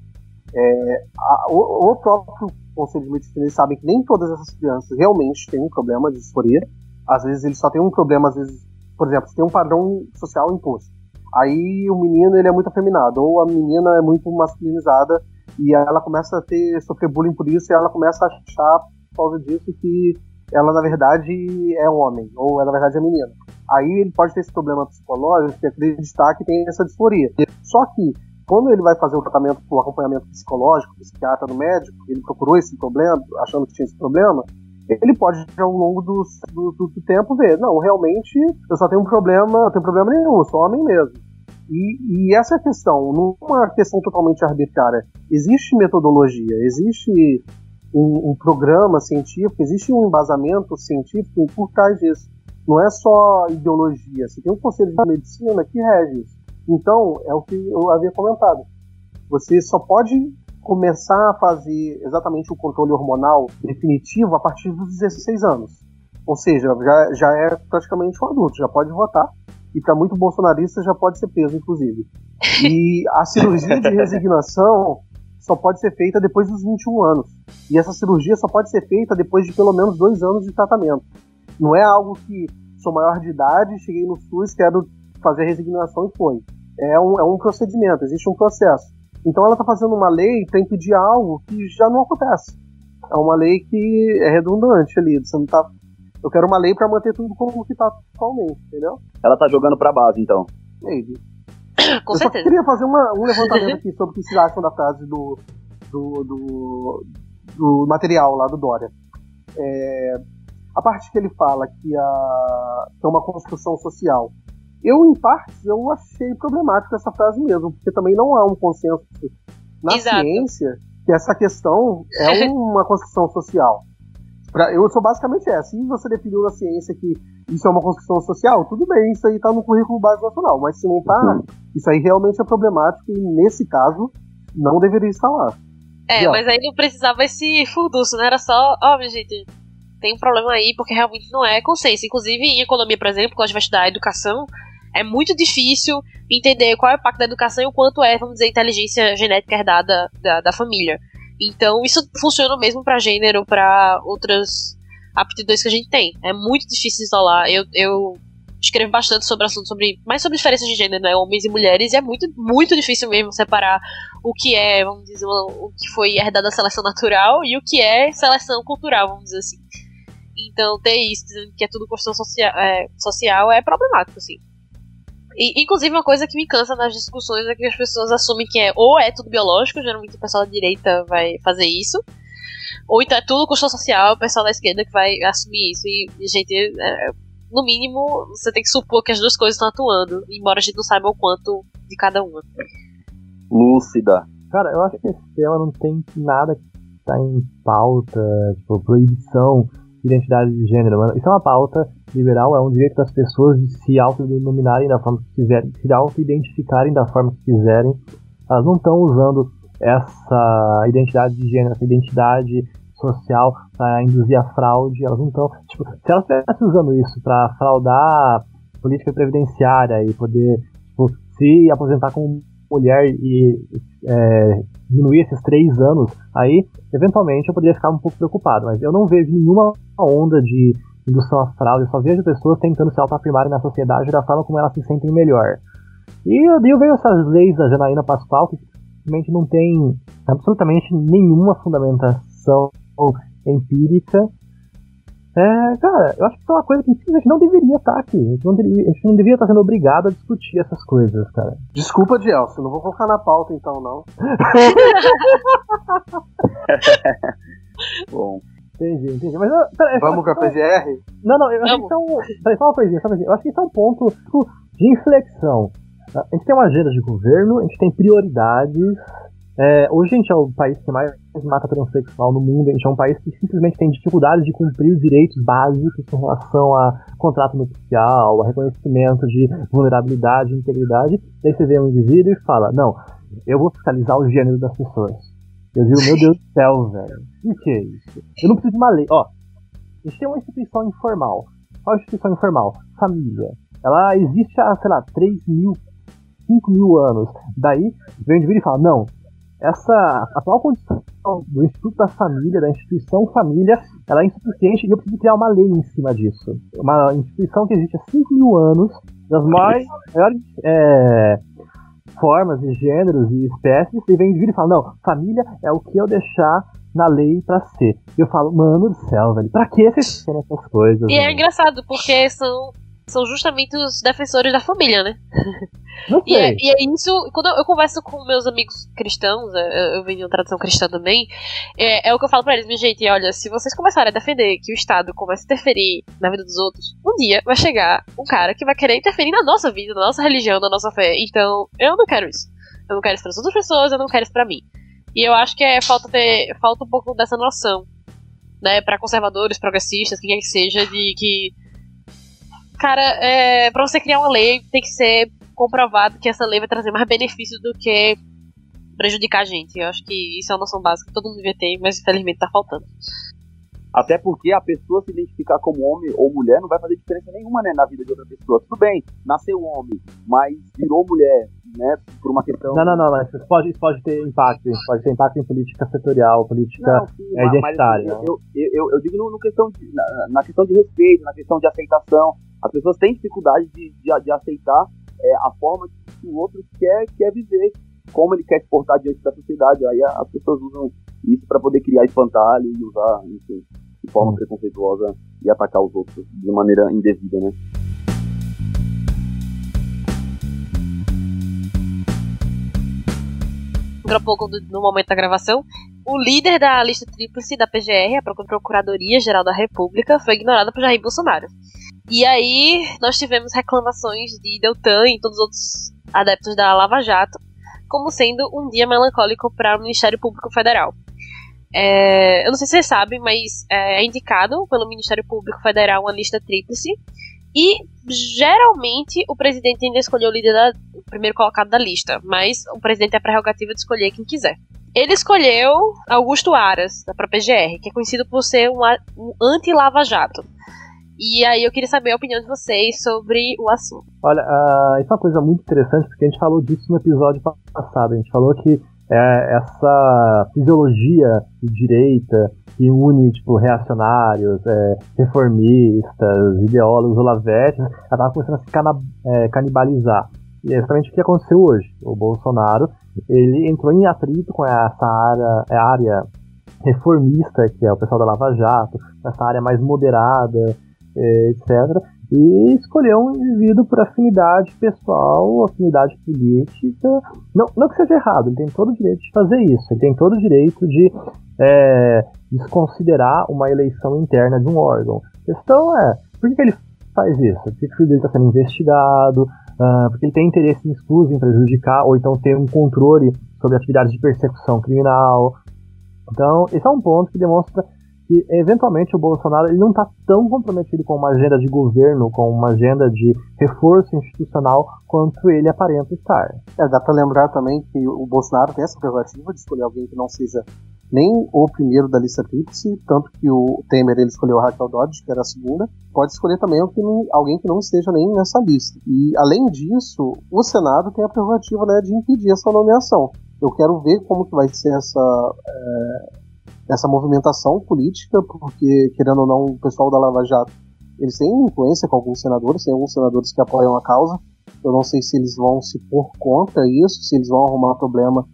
É, a, o, o, próprio Conselho de Medicina, eles sabem que nem todas essas crianças realmente têm um problema de disforia. Às vezes eles só têm um problema, às vezes por exemplo, tem um padrão social imposto. Aí o menino ele é muito afeminado, ou a menina é muito masculinizada e ela começa a ter sofrer bullying por isso e ela começa a achar por causa disso que ela na verdade é homem ou ela na verdade é menina. Aí ele pode ter esse problema psicológico e acreditar que tem essa disforia. Só que quando ele vai fazer o tratamento, o acompanhamento psicológico, psiquiatra no médico, ele procurou esse problema, achando que tinha esse problema, ele pode, ao longo do, do, do, tempo, ver, não, realmente eu só tenho um problema, não tenho problema nenhum, eu sou homem mesmo. E, e essa é a questão, não é uma questão totalmente arbitrária. Existe metodologia, existe um, um, programa científico, existe um embasamento científico por trás disso. Não é só ideologia, você tem um conselho de medicina que rege isso. Então, é o que eu havia comentado. Você só pode começar a fazer exatamente o controle hormonal definitivo a partir dos 16 anos. Ou seja, já, já é praticamente um adulto, já pode votar. E para muito bolsonarista já pode ser preso, inclusive. E a cirurgia de resignação só pode ser feita depois dos 21 anos. E essa cirurgia só pode ser feita depois de pelo menos dois anos de tratamento. Não é algo que sou maior de idade, cheguei no SUS, quero fazer a resignação e foi. É um, é um procedimento, existe um processo. Então ela está fazendo uma lei para impedir algo que já não acontece. É uma lei que é redundante ali. Você não tá. Eu quero uma lei para manter tudo como que está atualmente, entendeu? Ela está jogando para base, então. Maybe. Com eu certeza. só queria fazer uma, um levantamento aqui sobre o que vocês acham da frase do, do, do, do material lá do Dória. É, a parte que ele fala que, a, que é uma construção social. Eu, em partes, eu achei problemático essa frase mesmo, porque também não há um consenso na Exato. ciência que essa questão é uma construção social. Pra, eu sou basicamente essa. Se você definiu na ciência que isso é uma construção social, tudo bem, isso aí tá no currículo básico nacional. Mas se não tá, isso aí realmente é problemático e, nesse caso, não deveria estar lá. É, Já. mas aí não precisava esse furdunço, né? Era só, ó, minha gente, tem um problema aí, porque realmente não é consenso. Inclusive, em economia, por exemplo, quando a gente vai estudar educação, é muito difícil entender qual é o impacto da educação e o quanto é, vamos dizer, inteligência genética herdada da, da família. Então, isso funciona mesmo para gênero, para outras aptidões que a gente tem. É muito difícil isolar. Eu, eu escrevo bastante sobre assunto sobre mais sobre diferenças de gênero, né, homens e mulheres, e é muito muito difícil mesmo separar o que é, vamos dizer, o que foi herdado da seleção natural e o que é seleção cultural, vamos dizer assim. Então, ter isso dizendo que é tudo construção social é, social é problemático, assim. E, inclusive, uma coisa que me cansa nas discussões é que as pessoas assumem que é ou é tudo biológico, geralmente o pessoal da direita vai fazer isso, ou então é tudo construção social, o pessoal da esquerda que vai assumir isso. E, gente, é, no mínimo, você tem que supor que as duas coisas estão atuando, embora a gente não saiba o quanto de cada uma. Lúcida. Cara, eu acho que esse tema não tem nada que tá em pauta, tipo, proibição identidade de gênero, mano. Isso é uma pauta liberal, é um direito das pessoas de se autodenominarem da forma que quiserem, se auto-identificarem da forma que quiserem. Elas não estão usando essa identidade de gênero, essa identidade social para induzir a fraude, elas não estão. Tipo, se elas estivessem usando isso para fraudar política previdenciária e poder tipo, se aposentar como mulher e é, diminuir esses três anos, aí eventualmente eu poderia ficar um pouco preocupado, mas eu não vejo nenhuma onda de indução à fraude, eu só vejo pessoas tentando se autoafirmarem na sociedade da forma como elas se sentem melhor. E eu, eu vejo essas leis da Janaína Pascoal que simplesmente não tem absolutamente nenhuma fundamentação empírica. É, cara, eu acho que é uma coisa que simplesmente não deveria estar aqui. A gente não deveria, a gente não deveria estar sendo obrigado a discutir essas coisas, cara. Desculpa, Gelson, não vou colocar na pauta então, não. Bom. Entendi, entendi. Mas, eu- pera, Vamos com a PGR? Não, não, eu acho que isso é um. Peraí, só uma coisinha, só uma coisinha. Eu acho que isso é um ponto tipo, de inflexão. A gente tem uma agenda de governo, a gente tem prioridades. É, hoje a gente é o país que mais mata transexual no mundo, a gente é um país que simplesmente tem dificuldade de cumprir os direitos básicos com relação a contrato nupcial, a reconhecimento de vulnerabilidade e integridade. Daí você vê um indivíduo e fala, não, eu vou fiscalizar o gênero das pessoas. Eu digo, meu Deus do céu, velho. O que é isso? Eu não preciso de uma lei. Ó, a gente tem uma instituição informal. Qual é a instituição informal? Família. Ela existe há, sei lá, 3 mil, 5 mil anos. Daí, vem o indivíduo e fala, não, essa atual condição do Instituto da Família, da instituição família, ela é insuficiente e eu preciso criar uma lei em cima disso. Uma instituição que existe há 5 mil anos, das mais, maiores é, formas e gêneros e espécies, e vem indivíduo e fala, não, família é o que eu deixar na lei pra ser. E eu falo, mano do céu, velho, pra que vocês fazem essas coisas? E é velho? engraçado, porque são, são justamente os defensores da família, né? E é, e é isso, quando eu, eu converso com meus amigos cristãos, eu, eu venho de uma tradição cristã também, é, é o que eu falo pra eles, minha gente, olha, se vocês começarem a defender que o Estado comece a interferir na vida dos outros, um dia vai chegar um cara que vai querer interferir na nossa vida, na nossa religião, na nossa fé. Então, eu não quero isso. Eu não quero isso para as outras pessoas, eu não quero isso pra mim. E eu acho que é falta ter, falta um pouco dessa noção, né, para conservadores, progressistas, quem quer que seja, de que cara, é, para você criar uma lei tem que ser comprovado que essa lei vai trazer mais benefícios do que prejudicar a gente. Eu acho que isso é uma noção básica que todo mundo devia ter, mas infelizmente tá faltando. Até porque a pessoa se identificar como homem ou mulher não vai fazer diferença nenhuma né, na vida de outra pessoa. Tudo bem, nasceu homem, mas virou mulher, né? Por uma questão. Não, não, não, mas isso pode, isso pode ter impacto. Isso pode ter impacto em política setorial, política não, sim, identitária. Mas, eu, eu, eu, eu, digo no, no questão de, na, na, questão de respeito, na questão de aceitação. As pessoas têm dificuldade de, de, de aceitar é, a forma que o outro quer, quer viver, como ele quer se portar diante da sociedade. Aí as pessoas usam isso para poder criar espantalho e usar, enfim de forma hum. preconceituosa e atacar os outros de maneira indevida, né? Agora pouco no momento da gravação, o líder da lista tríplice da PGR, a Procuradoria-Geral da República, foi ignorada por Jair Bolsonaro. E aí nós tivemos reclamações de Deltan e todos os outros adeptos da Lava Jato como sendo um dia melancólico para o Ministério Público Federal. É, eu não sei se vocês sabem, mas é, é indicado pelo Ministério Público Federal uma lista tríplice. E geralmente o presidente ainda escolheu o líder da, o primeiro colocado da lista, mas o presidente tem a prerrogativa de escolher quem quiser. Ele escolheu Augusto Aras, da própria PGR, que é conhecido por ser um, um anti-Lava Jato. E aí eu queria saber a opinião de vocês sobre o assunto. Olha, uh, isso é uma coisa muito interessante, porque a gente falou disso no episódio passado. A gente falou que é essa fisiologia de direita que une tipo reacionários, é, reformistas, ideólogos, olavetes, ela estava começando a se cana, é, canibalizar. E é exatamente o que aconteceu hoje. O Bolsonaro ele entrou em atrito com essa área, é, área reformista, que é o pessoal da Lava Jato, essa área mais moderada, etc e escolher um indivíduo por afinidade pessoal, afinidade política. Não, não que seja errado, ele tem todo o direito de fazer isso, ele tem todo o direito de é, desconsiderar uma eleição interna de um órgão. A questão é, por que, ele faz isso? Por que, o filho dele está sendo investigado? Uh, porque ele tem interesse excluir, em prejudicar, ou então ter um controle sobre atividades de persecução criminal. Então, esse é um ponto que demonstra que eventualmente o Bolsonaro ele não está tão comprometido com uma agenda de governo, com uma agenda de reforço institucional quanto ele aparenta estar. É, dá para lembrar também que o Bolsonaro tem essa prerrogativa de escolher alguém que não seja nem o primeiro da lista tríplice, tanto que o Temer ele escolheu a Raquel Dodge, que era a segunda, pode escolher também alguém que não esteja nem nessa lista. E além disso, o Senado tem a prerrogativa né, de impedir essa nomeação. Eu quero ver como que vai ser essa é, essa movimentação política, porque, querendo ou não, o pessoal da Lava Jato, eles têm influência com alguns senadores, tem alguns senadores que apoiam a causa. Eu não sei se eles vão se pôr contra isso, se eles vão arrumar problema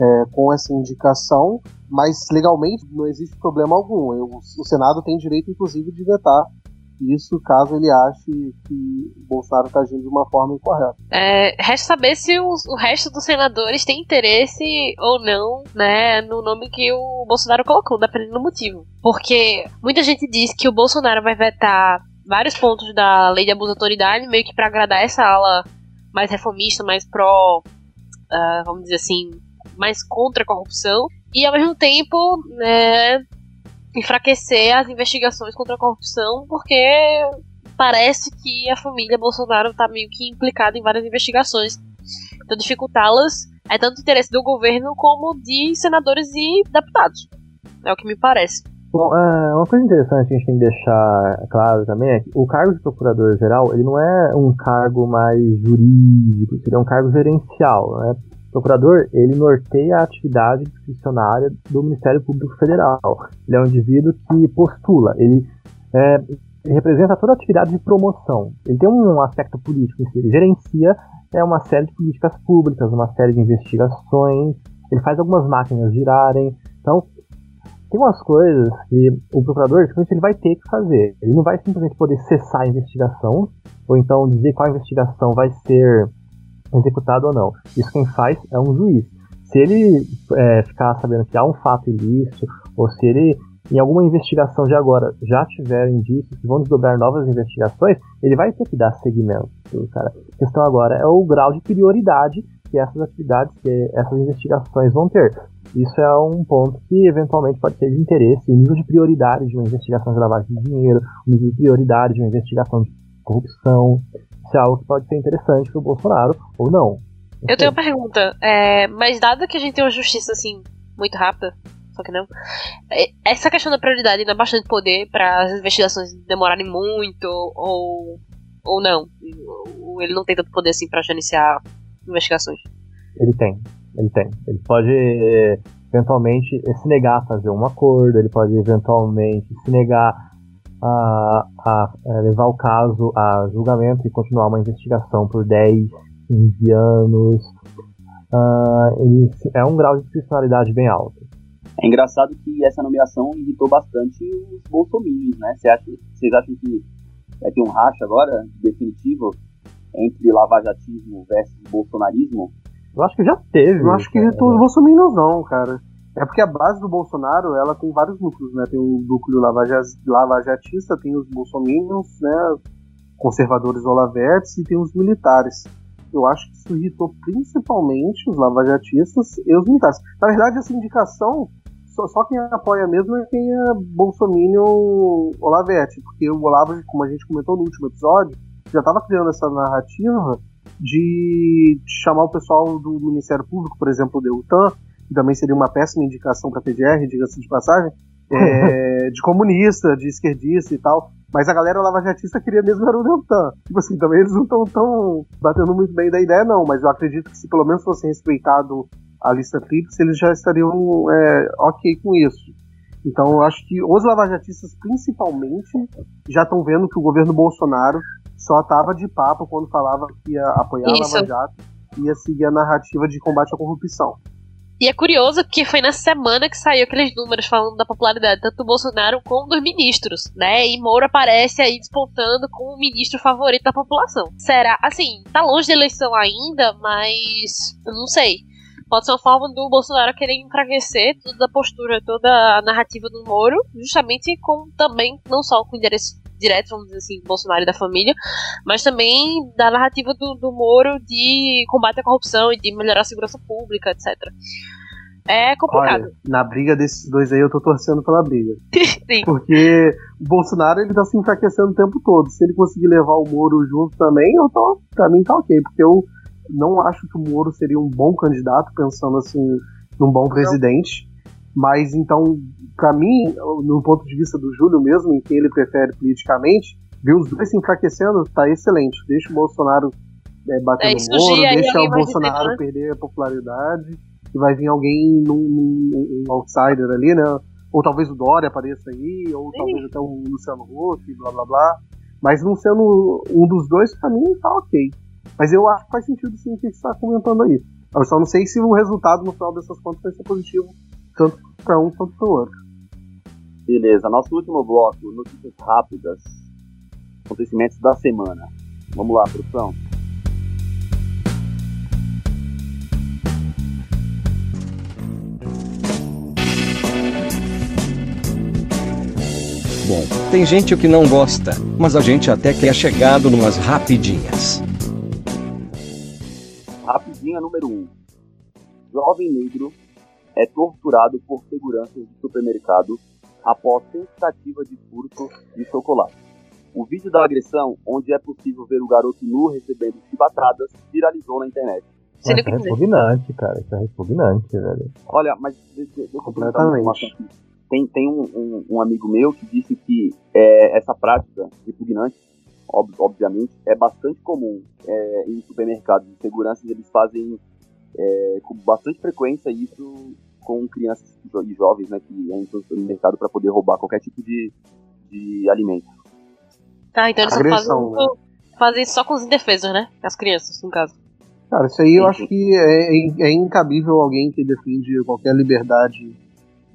é, com essa indicação, mas legalmente não existe problema algum. Eu, o Senado tem direito, inclusive, de vetar isso caso ele ache que o Bolsonaro está agindo de uma forma incorreta. É, resta saber se o, o, resto dos senadores tem interesse ou não né, no nome que o Bolsonaro colocou, dependendo do motivo. Porque muita gente diz que o Bolsonaro vai vetar vários pontos da lei de abuso de autoridade, meio que para agradar essa ala mais reformista, mais pró, uh, vamos dizer assim, mais contra a corrupção. E ao mesmo tempo, né, enfraquecer as investigações contra a corrupção, porque parece que a família Bolsonaro está meio que implicada em várias investigações. Então, dificultá-las é tanto interesse do governo como de senadores e deputados. É o que me parece. Bom, é, uma coisa interessante que a gente tem que deixar claro também é que o cargo de procurador-geral ele não é um cargo mais jurídico, seria um cargo gerencial. Né? Procurador, ele norteia a atividade discricionária do Ministério Público Federal. Ele é um indivíduo que postula, ele, é, representa toda a atividade de promoção. Ele tem um aspecto político em si, ele gerencia é, uma série de políticas públicas, uma série de investigações, ele faz algumas máquinas girarem. Então, tem umas coisas que o procurador, ele vai ter que fazer. Ele não vai simplesmente poder cessar a investigação, ou então dizer qual investigação vai ser executado ou não. Isso quem faz é um juiz. Se ele é, ficar sabendo que há um fato ilícito, ou se ele, em alguma investigação de agora, já tiver indícios que vão desdobrar novas investigações, ele vai ter que dar seguimento. Cara. A questão agora é o grau de prioridade que essas atividades, que essas investigações vão ter. Isso é um ponto que eventualmente pode ser de interesse, o nível de prioridade de uma investigação de lavagem de dinheiro, o nível de prioridade de uma investigação de corrupção, ser algo que pode ser interessante pro Bolsonaro ou não. Eu tenho uma pergunta, é, mas dado que a gente tem uma justiça assim muito rápida, só que não, é, essa questão da prioridade dá bastante poder para as investigações demorarem muito ou ou não? Ou ele não tem tanto poder assim para gerenciar investigações? Ele tem, ele tem. Ele pode eventualmente se negar a fazer um acordo, ele pode eventualmente se negar a, a, é, levar o caso a julgamento e continuar uma investigação por 10, 15 anos. Uh, ele, é um grau de discricionalidade bem alto. É engraçado que essa nomeação irritou bastante os bolsominions, né? Vocês acham, vocês acham que vai ter um racha agora, definitivo, entre lavajatismo versus bolsonarismo? Eu acho que já teve. Eu acho que irritou os bolsominions não, cara. É porque a base do Bolsonaro, ela tem vários núcleos, né? Tem o núcleo lavajatista, tem os bolsominions, né? Conservadores olavertes e tem os militares. Eu acho que isso irritou principalmente os lavajatistas e os militares. Na verdade, essa indicação, só, só quem apoia mesmo é quem é bolsominion olavete, porque o Olavo, como a gente comentou no último episódio, já estava criando essa narrativa de chamar o pessoal do Ministério Público, por exemplo, o Deltan, que também seria uma péssima indicação para a PGR, diga-se de passagem, é, de comunista, de esquerdista e tal. Mas a galera lavajatista queria mesmo era o Deltan. Tipo assim, também eles não estão tão batendo muito bem da ideia, não. Mas eu acredito que se pelo menos fosse respeitado a lista tríplice, eles já estariam é, ok com isso. Então eu acho que os lavajatistas, principalmente, já estão vendo que o governo Bolsonaro só estava de papo quando falava que ia apoiar isso. a Lava Jato e ia seguir a narrativa de combate à corrupção. E é curioso que foi nessa semana que saiu aqueles números falando da popularidade tanto do Bolsonaro como dos ministros, né? E Moura aparece aí despontando como o ministro favorito da população. Será? Assim, tá longe da eleição ainda, mas eu não sei. Pode ser uma forma do Bolsonaro querer enfraquecer toda a postura, toda a narrativa do Moro, justamente com também, não só com endereço direto, vamos dizer assim, Bolsonaro e da família, mas também da narrativa do, do Moro de combate à corrupção e de melhorar a segurança pública, etc. É complicado. Olha, na briga desses dois aí eu tô torcendo pela briga. Sim. Porque o Bolsonaro ele tá se enfraquecendo o tempo todo. Se ele conseguir levar o Moro junto também, eu tô, pra mim tá ok. Porque eu não acho que o Moro seria um bom candidato, pensando assim, num bom presidente. Mas então, para mim, no ponto de vista do Júlio mesmo, em quem ele prefere politicamente, ver os dois se enfraquecendo tá excelente. Deixa o Bolsonaro é, bater é, no Moro, deixa o Bolsonaro dizer, né? perder a popularidade, e vai vir alguém num, num, um outsider ali, né? Ou talvez o Dória apareça aí, ou Sim. talvez até o Luciano Huck, blá blá blá. Mas não sendo um dos dois, pra mim tá ok. Mas eu acho que faz sentido sim o que você está comentando aí. Eu só não sei se o resultado no final dessas contas vai ser positivo tanto para um quanto para o outro. Beleza, nosso último bloco, notícias rápidas, acontecimentos da semana. Vamos lá, produção. Bom, tem gente que não gosta, mas a gente até que é chegado numas rapidinhas. Rapidinha número 1. Um. Jovem negro é torturado por seguranças de supermercado após tentativa de furto de chocolate. O vídeo da agressão, onde é possível ver o garoto nu recebendo chibatadas, viralizou na internet. Isso é repugnante, cara. Isso é repugnante, velho. Olha, mas deixa, eu Completamente. Tem, tem um, um, um, amigo meu que disse que é, essa prática repugnante, ob, obviamente, é bastante comum é, em supermercados de segurança. Eles fazem é, com bastante frequência isso com crianças e jovens né, que entram no mercado para poder roubar qualquer tipo de, de alimento. Tá, então eles Agressão, fazem, né? fazem só com os indefesos, né? As crianças, no caso. Cara, isso aí eu acho que é, é incabível alguém que defende qualquer liberdade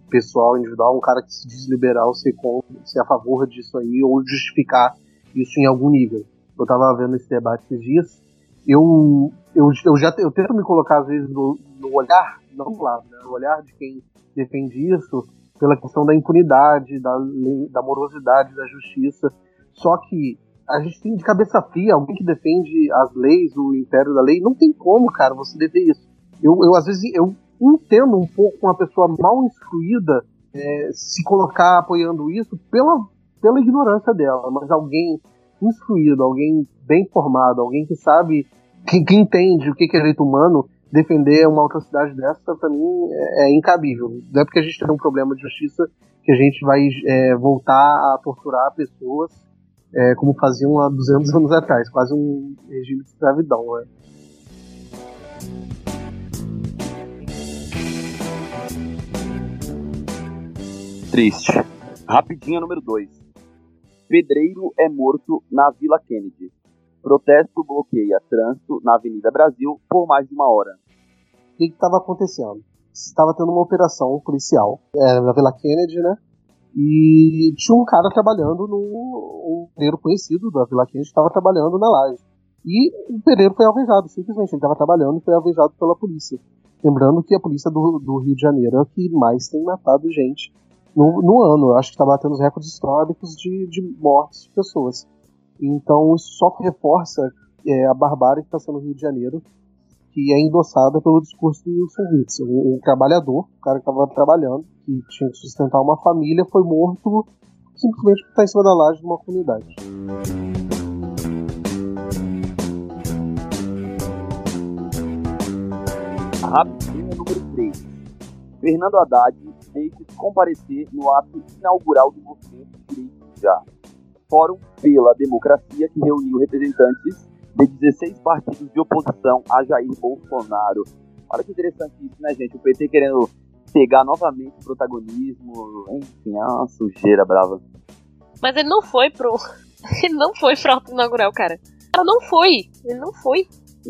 pessoal, individual, um cara que se diz liberal ser, contra, ser a favor disso aí ou justificar isso em algum nível. Eu tava vendo esse debate esses dias. Eu, eu, eu já eu tento me colocar às vezes no, no olhar não do lado, né? o olhar de quem defende isso pela questão da impunidade, da, da morosidade, da justiça. Só que a gente tem de cabeça fria alguém que defende as leis, o império da lei. Não tem como, cara, você defender isso. Eu, eu às vezes, eu entendo um pouco uma pessoa mal instruída é, se colocar apoiando isso pela, pela ignorância dela, mas alguém instruído, alguém bem formado, alguém que sabe, que, que entende o que é direito humano, defender uma atrocidade dessa, para mim, é, é, incabível. Não é porque a gente tem um problema de justiça que a gente vai é, voltar a torturar pessoas é, como faziam há 200 anos atrás, quase um regime de escravidão. Né? Triste. Rapidinha número 2. Pedreiro é morto na Vila Kennedy. Protesto bloqueia trânsito na Avenida Brasil por mais de uma hora. O que estava acontecendo? Estava tendo uma operação policial é, na Vila Kennedy, né? E tinha um cara trabalhando no. Um pedreiro conhecido da Vila Kennedy estava trabalhando na laje. E o pedreiro foi alvejado, simplesmente. Ele estava trabalhando e foi alvejado pela polícia. Lembrando que a polícia do, do Rio de Janeiro é a que mais tem matado gente no, no ano. Eu acho que está batendo os recordes históricos de, de mortes de pessoas. Então isso só reforça é, a barbárie que está sendo no Rio de Janeiro, que é endossada pelo discurso do Wilson Witzel. Um, um trabalhador, o cara que estava trabalhando, que tinha que sustentar uma família, foi morto simplesmente porque está em cima da laje de uma comunidade. Rapidinha número 3. Fernando Haddad deixa comparecer no ato inaugural do movimento Direito Já. Fórum pela Democracia, que reuniu representantes de 16 partidos de oposição a Jair Bolsonaro. Olha que interessante isso, né, gente? O PT querendo pegar novamente o protagonismo, enfim, é uma sujeira brava. Mas ele não foi pro. Ele não foi pro auto inaugural, cara. Ela não foi. Ele não foi.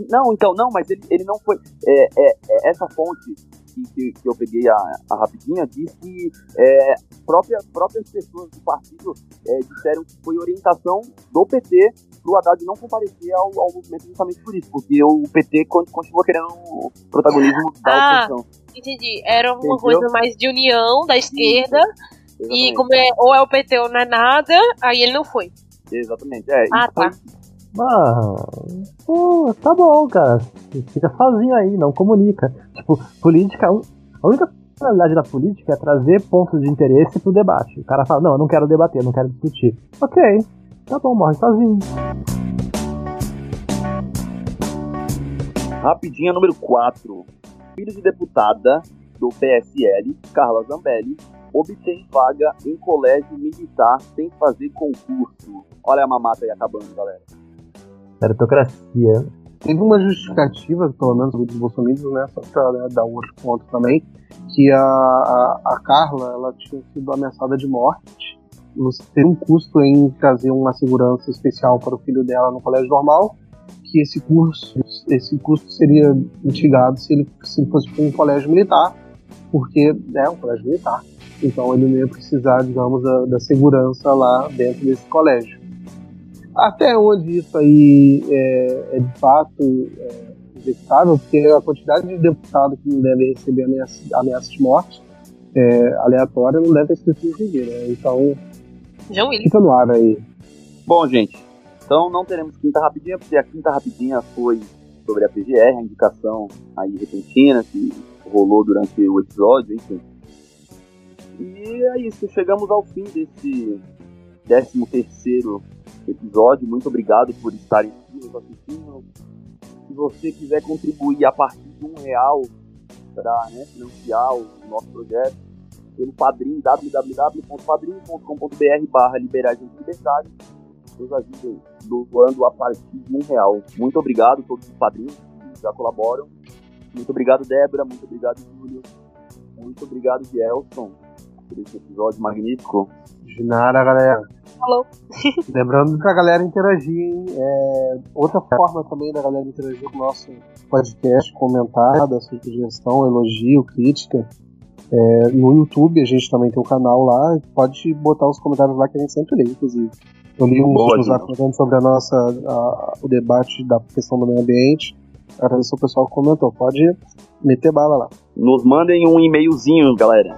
Não, então, não, mas ele, ele não foi. É, é, é essa fonte que, que, que, eu peguei a, a rapidinha diz que é, própria, próprias pessoas do partido é, disseram que foi orientação do PT pro Haddad não comparecer ao, ao movimento justamente por isso, porque o PT continua querendo o protagonismo da ah, oposição. Entendi. Era uma Entendeu? coisa mais de união da esquerda. E como é, ou é o PT ou não é nada, aí ele não foi. Exatamente. É, ah, tá. Mas, pô, tá bom, cara. Fica sozinho aí, não comunica. Tipo, política. A única finalidade da política é trazer pontos de interesse pro debate. O cara fala, não, eu não quero debater, eu não quero discutir. Ok, tá bom, morre sozinho. Rapidinha número 4 filho de deputada do PSL, Carla Zambelli, obtém vaga em colégio militar sem fazer concurso. Olha a mamata aí acabando, galera. Meritocracia. Teve uma justificativa, pelo menos dos bolsonaristas, né, só pra né, dar um outro ponto também, que a, a, a, Carla ela tinha sido ameaçada de morte. Ter um custo em trazer uma segurança especial para o filho dela no colégio normal, que esse curso, esse custo seria mitigado se ele se fosse para um colégio militar, porque é um colégio militar. Então ele não ia precisar, digamos, da, da segurança lá dentro desse colégio. Até onde isso aí é, é de fato é, executável, porque a quantidade de deputados que não devem receber ameaça, ameaça de morte é, aleatória não deve ter escrito em né? Então, fica no ar aí. Bom, gente, então não teremos quinta rapidinha, porque a quinta rapidinha foi sobre a PGR, a indicação aí repentina que rolou durante o episódio, enfim. E é isso, chegamos ao fim desse 13 terceiro episódio. Muito obrigado por estarem aqui nos assistindo. Se você quiser contribuir a partir de um real para né, financiar o nosso projeto, pelo padrinho www.padrinho.com.br barra liberais libertários nos ajudem doando a partir de um real. Muito obrigado a todos os padrinhos que já colaboram. Muito obrigado, Débora. Muito obrigado, Júlio. Muito obrigado, Gelson, por esse episódio magnífico. De nada, galera. Falou. Lembrando pra galera interagir, é, outra forma também da galera interagir com o nosso podcast, comentar, dar sugestão, elogio, crítica. É, no YouTube a gente também tem um canal lá, pode botar os comentários lá que a gente sempre lê, inclusive. Eu li uns Boa, lá falando sobre a nossa, a, o debate da questão do meio ambiente. Agradeço o pessoal que comentou. Pode meter bala lá. Nos mandem um e-mailzinho, galera.